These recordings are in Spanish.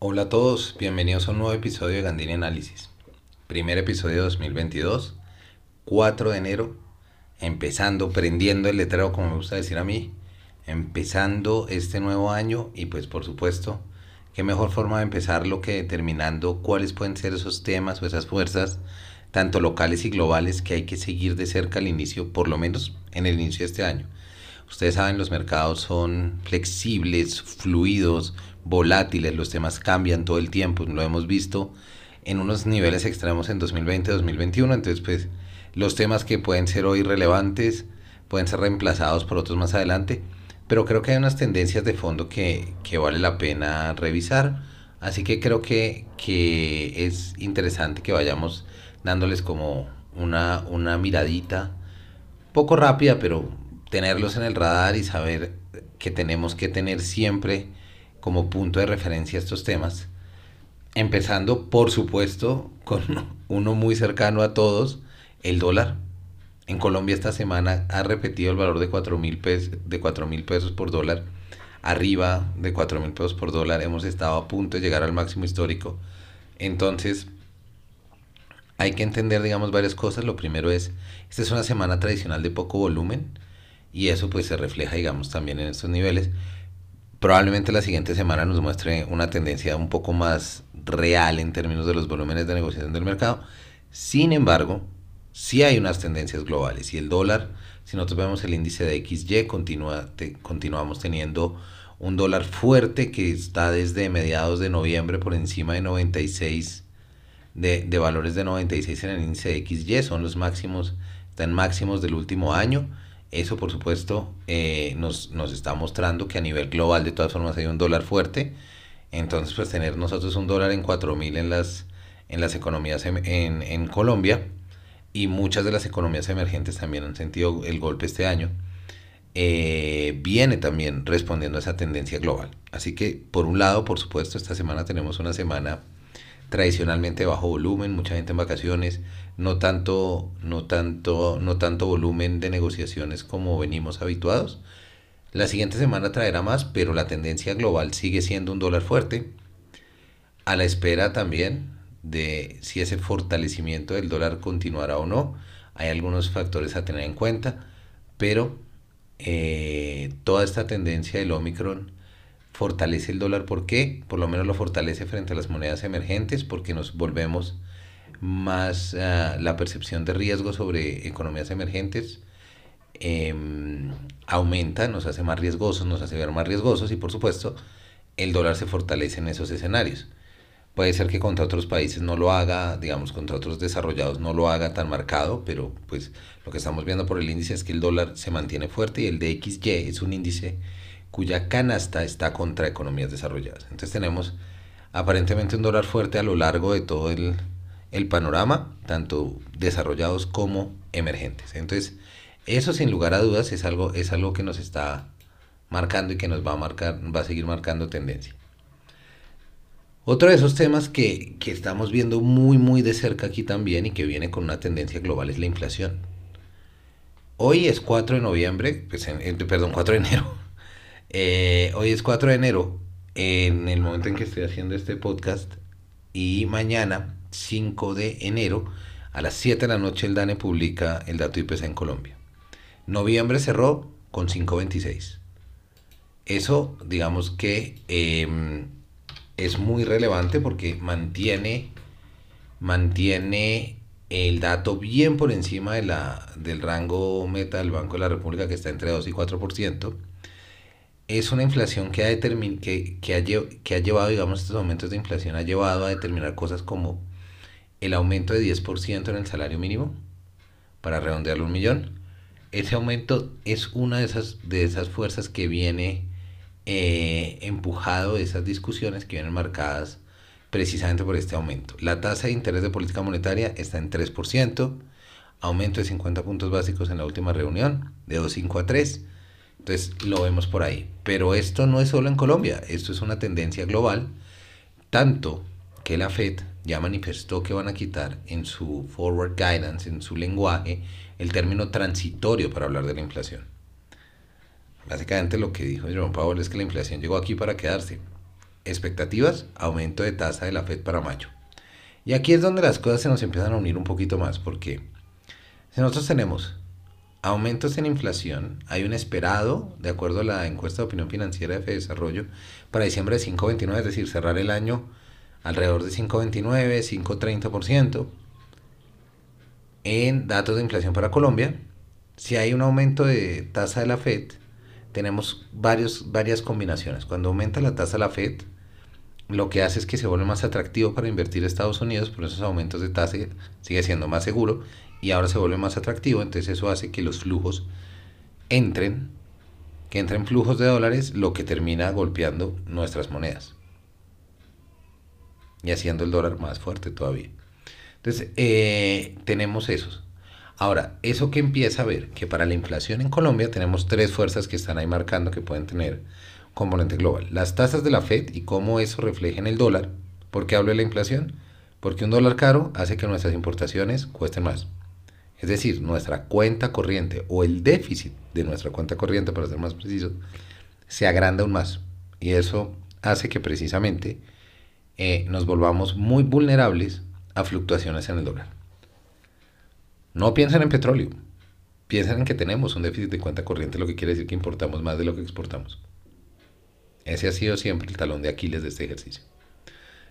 Hola a todos, bienvenidos a un nuevo episodio de Gandini Análisis. Primer episodio de 2022, 4 de enero, empezando, prendiendo el letrero como me gusta decir a mí, empezando este nuevo año y pues por supuesto, qué mejor forma de empezarlo que determinando cuáles pueden ser esos temas o esas fuerzas, tanto locales y globales, que hay que seguir de cerca al inicio, por lo menos en el inicio de este año. Ustedes saben, los mercados son flexibles, fluidos, volátiles, los temas cambian todo el tiempo, lo hemos visto en unos niveles extremos en 2020-2021, entonces pues los temas que pueden ser hoy relevantes pueden ser reemplazados por otros más adelante, pero creo que hay unas tendencias de fondo que, que vale la pena revisar, así que creo que, que es interesante que vayamos dándoles como una, una miradita, poco rápida, pero tenerlos en el radar y saber que tenemos que tener siempre como punto de referencia estos temas. Empezando, por supuesto, con uno muy cercano a todos, el dólar. En Colombia esta semana ha repetido el valor de 4 mil pesos, pesos por dólar, arriba de 4 mil pesos por dólar. Hemos estado a punto de llegar al máximo histórico. Entonces, hay que entender, digamos, varias cosas. Lo primero es, esta es una semana tradicional de poco volumen y eso pues se refleja, digamos, también en estos niveles. Probablemente la siguiente semana nos muestre una tendencia un poco más real en términos de los volúmenes de negociación del mercado. Sin embargo, sí hay unas tendencias globales y el dólar, si nosotros vemos el índice de XY, continúa, continuamos teniendo un dólar fuerte que está desde mediados de noviembre por encima de 96, de, de valores de 96 en el índice de XY, son los máximos, están máximos del último año eso, por supuesto, eh, nos, nos, está mostrando que a nivel global, de todas formas, hay un dólar fuerte. Entonces, pues tener nosotros un dólar en 4.000 en las, en las economías en, en, Colombia y muchas de las economías emergentes también han sentido el golpe este año, eh, viene también respondiendo a esa tendencia global. Así que, por un lado, por supuesto, esta semana tenemos una semana tradicionalmente bajo volumen, mucha gente en vacaciones, no tanto, no tanto, no tanto volumen de negociaciones como venimos habituados. La siguiente semana traerá más, pero la tendencia global sigue siendo un dólar fuerte, a la espera también de si ese fortalecimiento del dólar continuará o no. Hay algunos factores a tener en cuenta, pero eh, toda esta tendencia del Omicron fortalece el dólar. ¿Por qué? Por lo menos lo fortalece frente a las monedas emergentes porque nos volvemos más ah, la percepción de riesgo sobre economías emergentes em, aumenta, nos hace más riesgosos, nos hace ver más riesgosos y por supuesto el dólar se fortalece en esos escenarios. Puede ser que contra otros países no lo haga, digamos, contra otros desarrollados no lo haga tan marcado, pero pues lo que estamos viendo por el índice es que el dólar se mantiene fuerte y el DXY es un índice cuya canasta está contra economías desarrolladas. Entonces tenemos aparentemente un dólar fuerte a lo largo de todo el, panorama, tanto desarrollados como emergentes. Entonces, eso sin lugar a dudas es algo, es algo que nos está marcando y que nos va a marcar, va a seguir marcando tendencia. Otro de esos temas que, que, estamos viendo muy muy de cerca aquí también y que viene con una tendencia global es la inflación. Hoy es 4 de noviembre, pues perdón, 4 de enero, eh, hoy es 4 de enero, en el momento en que estoy haciendo este podcast, y mañana, 5 de enero, a las 7 de la noche, el DANE publica el dato IPC en Colombia. Noviembre cerró con 5.26. Eso, digamos que em, es muy relevante porque mantiene, mantiene el dato bien por encima de la, del rango meta del Banco de la República que está entre 2 y 4% es una inflación que ha, que, que, ha, que ha llevado, digamos, estos aumentos de inflación, ha llevado a determinar cosas como el aumento de 10% en el salario mínimo, para redondearlo un millón. Ese aumento es una de esas, de esas fuerzas que viene eh, empujado, esas discusiones que vienen marcadas precisamente por este aumento. La tasa de interés de política monetaria está en 3%, aumento de 50 puntos básicos en la última reunión, de 2,5 a 3 entonces lo vemos por ahí. Pero esto no es solo en Colombia, esto es una tendencia global, tanto que la Fed ya manifestó que van a quitar en su forward guidance, en su lenguaje, el término transitorio para hablar de la inflación. Básicamente lo que dijo Jerome Powell es que la inflación llegó aquí para quedarse. expectativas, aumento de tasa de la Fed para mayo. Y aquí es donde las cosas se nos empiezan a unir un poquito más, porque si nosotros tenemos aumentos en inflación, hay un esperado, de acuerdo a la encuesta de opinión financiera de Desarrollo, para diciembre de 5,29, es decir, cerrar el año alrededor de 5,29, 5,30% en datos de inflación para Colombia. Si hay un aumento de tasa de la Fed, tenemos varios, varias combinaciones. Cuando aumenta la tasa de la Fed, lo que hace es que se vuelve más atractivo para invertir Estados Unidos, por esos aumentos de tasa sigue siendo más seguro y ahora se vuelve más atractivo, entonces eso hace que los flujos entren, que entren flujos de dólares, lo que termina golpeando nuestras monedas y haciendo el dólar más fuerte todavía. Entonces, eh, tenemos esos. Ahora, eso que empieza a ver, que para la inflación en Colombia tenemos tres fuerzas que están ahí marcando que pueden tener componente global. Las tasas de la Fed y cómo eso refleja en el dólar. ¿Por qué hablo de la inflación? Porque un dólar caro hace que nuestras importaciones cuesten más. Es decir, nuestra cuenta corriente o el déficit de nuestra cuenta corriente, para ser más preciso, se agranda aún más. Y eso hace que precisamente eh, nos volvamos muy vulnerables a fluctuaciones en el dólar. No piensen en petróleo, piensen en que tenemos un déficit de cuenta corriente, lo que quiere decir que importamos más de lo que exportamos. Ese ha sido siempre el talón de Aquiles de este ejercicio.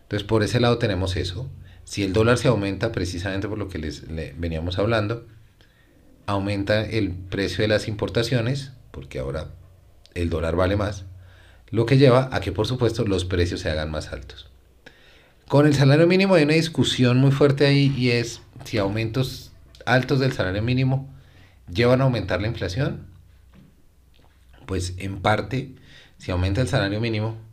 Entonces, por ese lado tenemos eso. Si el dólar se aumenta, precisamente por lo que les, veníamos hablando, aumenta el precio de las importaciones, porque ahora el dólar vale más, lo que lleva a que, por supuesto, los precios se hagan más altos. Con el salario mínimo hay una discusión muy fuerte ahí y es si aumentos altos del salario mínimo llevan a aumentar la inflación. Pues en parte, si aumenta el salario mínimo,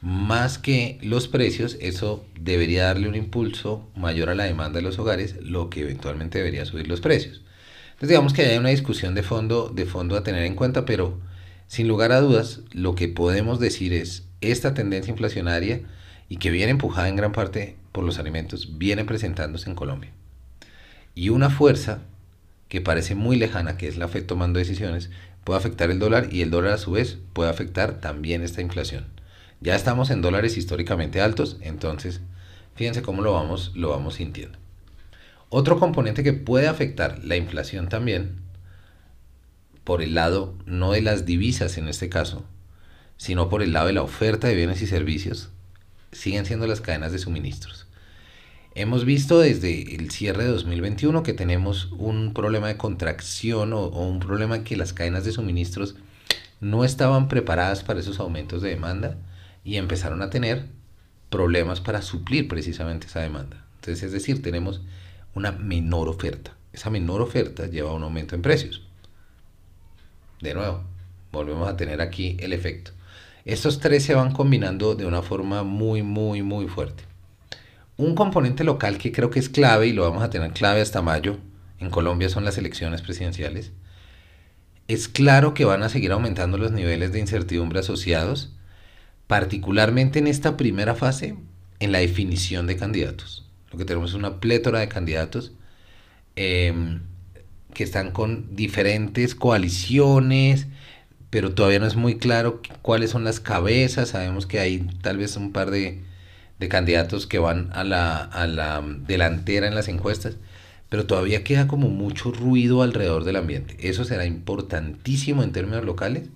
más que los precios, eso debería darle un impulso mayor a la demanda de los hogares, lo que eventualmente debería subir los precios. Entonces digamos que hay una discusión de fondo, de fondo a tener en cuenta, pero sin lugar a dudas, lo que podemos decir es esta tendencia inflacionaria y que viene empujada en gran parte por los alimentos, viene presentándose en Colombia. Y una fuerza que parece muy lejana, que es la FED tomando decisiones, puede afectar el dólar y el dólar a su vez puede afectar también esta inflación. Ya estamos en dólares históricamente altos, entonces fíjense cómo lo vamos, lo vamos sintiendo. Otro componente que puede afectar la inflación también, por el lado no de las divisas en este caso, sino por el lado de la oferta de bienes y servicios, siguen siendo las cadenas de suministros. Hemos visto desde el cierre de 2021 que tenemos un problema de contracción o, o un problema que las cadenas de suministros no estaban preparadas para esos aumentos de demanda y empezaron a tener problemas para suplir precisamente esa demanda. Entonces, es decir, tenemos una menor oferta. Esa menor oferta lleva a un aumento en precios. De nuevo, volvemos a tener aquí el efecto. Estos tres se van combinando de una forma muy, muy, muy fuerte. Un componente local que creo que es clave y lo vamos a tener clave hasta mayo en Colombia son las elecciones presidenciales. Es claro que van a seguir aumentando los niveles de incertidumbre asociados particularmente en esta primera fase, en la definición de candidatos. Lo que tenemos es una plétora de candidatos em, que están con diferentes coaliciones, pero todavía no es muy claro cuáles son las cabezas. Sabemos que hay tal vez un par de, de candidatos que van a la, a la delantera en las encuestas, pero todavía queda como mucho ruido alrededor del ambiente. Eso será importantísimo en términos locales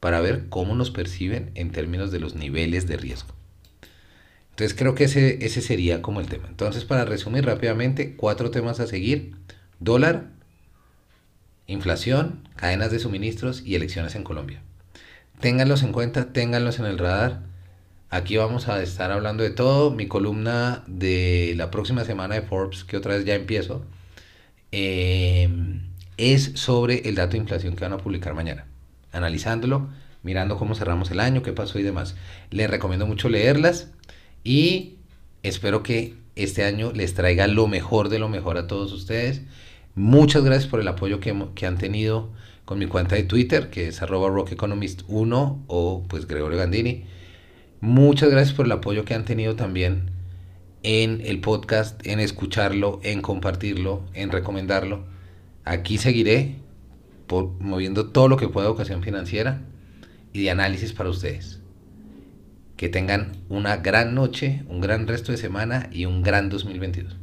para ver cómo nos perciben en términos de los niveles de riesgo. Entonces creo que ese, ese sería como el tema. Entonces para resumir rápidamente, cuatro temas a seguir. Dólar, inflación, cadenas de suministros y elecciones en Colombia. Ténganlos en cuenta, ténganlos en el radar. Aquí vamos a estar hablando de todo. Mi columna de la próxima semana de Forbes, que otra vez ya empiezo, eh, es sobre el dato de inflación que van a publicar mañana analizándolo, mirando cómo cerramos el año, qué pasó y demás. Les recomiendo mucho leerlas y espero que este año les traiga lo mejor de lo mejor a todos ustedes. Muchas gracias por el apoyo que, que han tenido con mi cuenta de Twitter, que es arroba rockeconomist1 o pues Gregorio Gandini. Muchas gracias por el apoyo que han tenido también en el podcast, en escucharlo, en compartirlo, en recomendarlo. Aquí seguiré moviendo todo lo que pueda educación financiera y de análisis para ustedes. Que tengan una gran noche, un gran resto de semana y un gran 2022.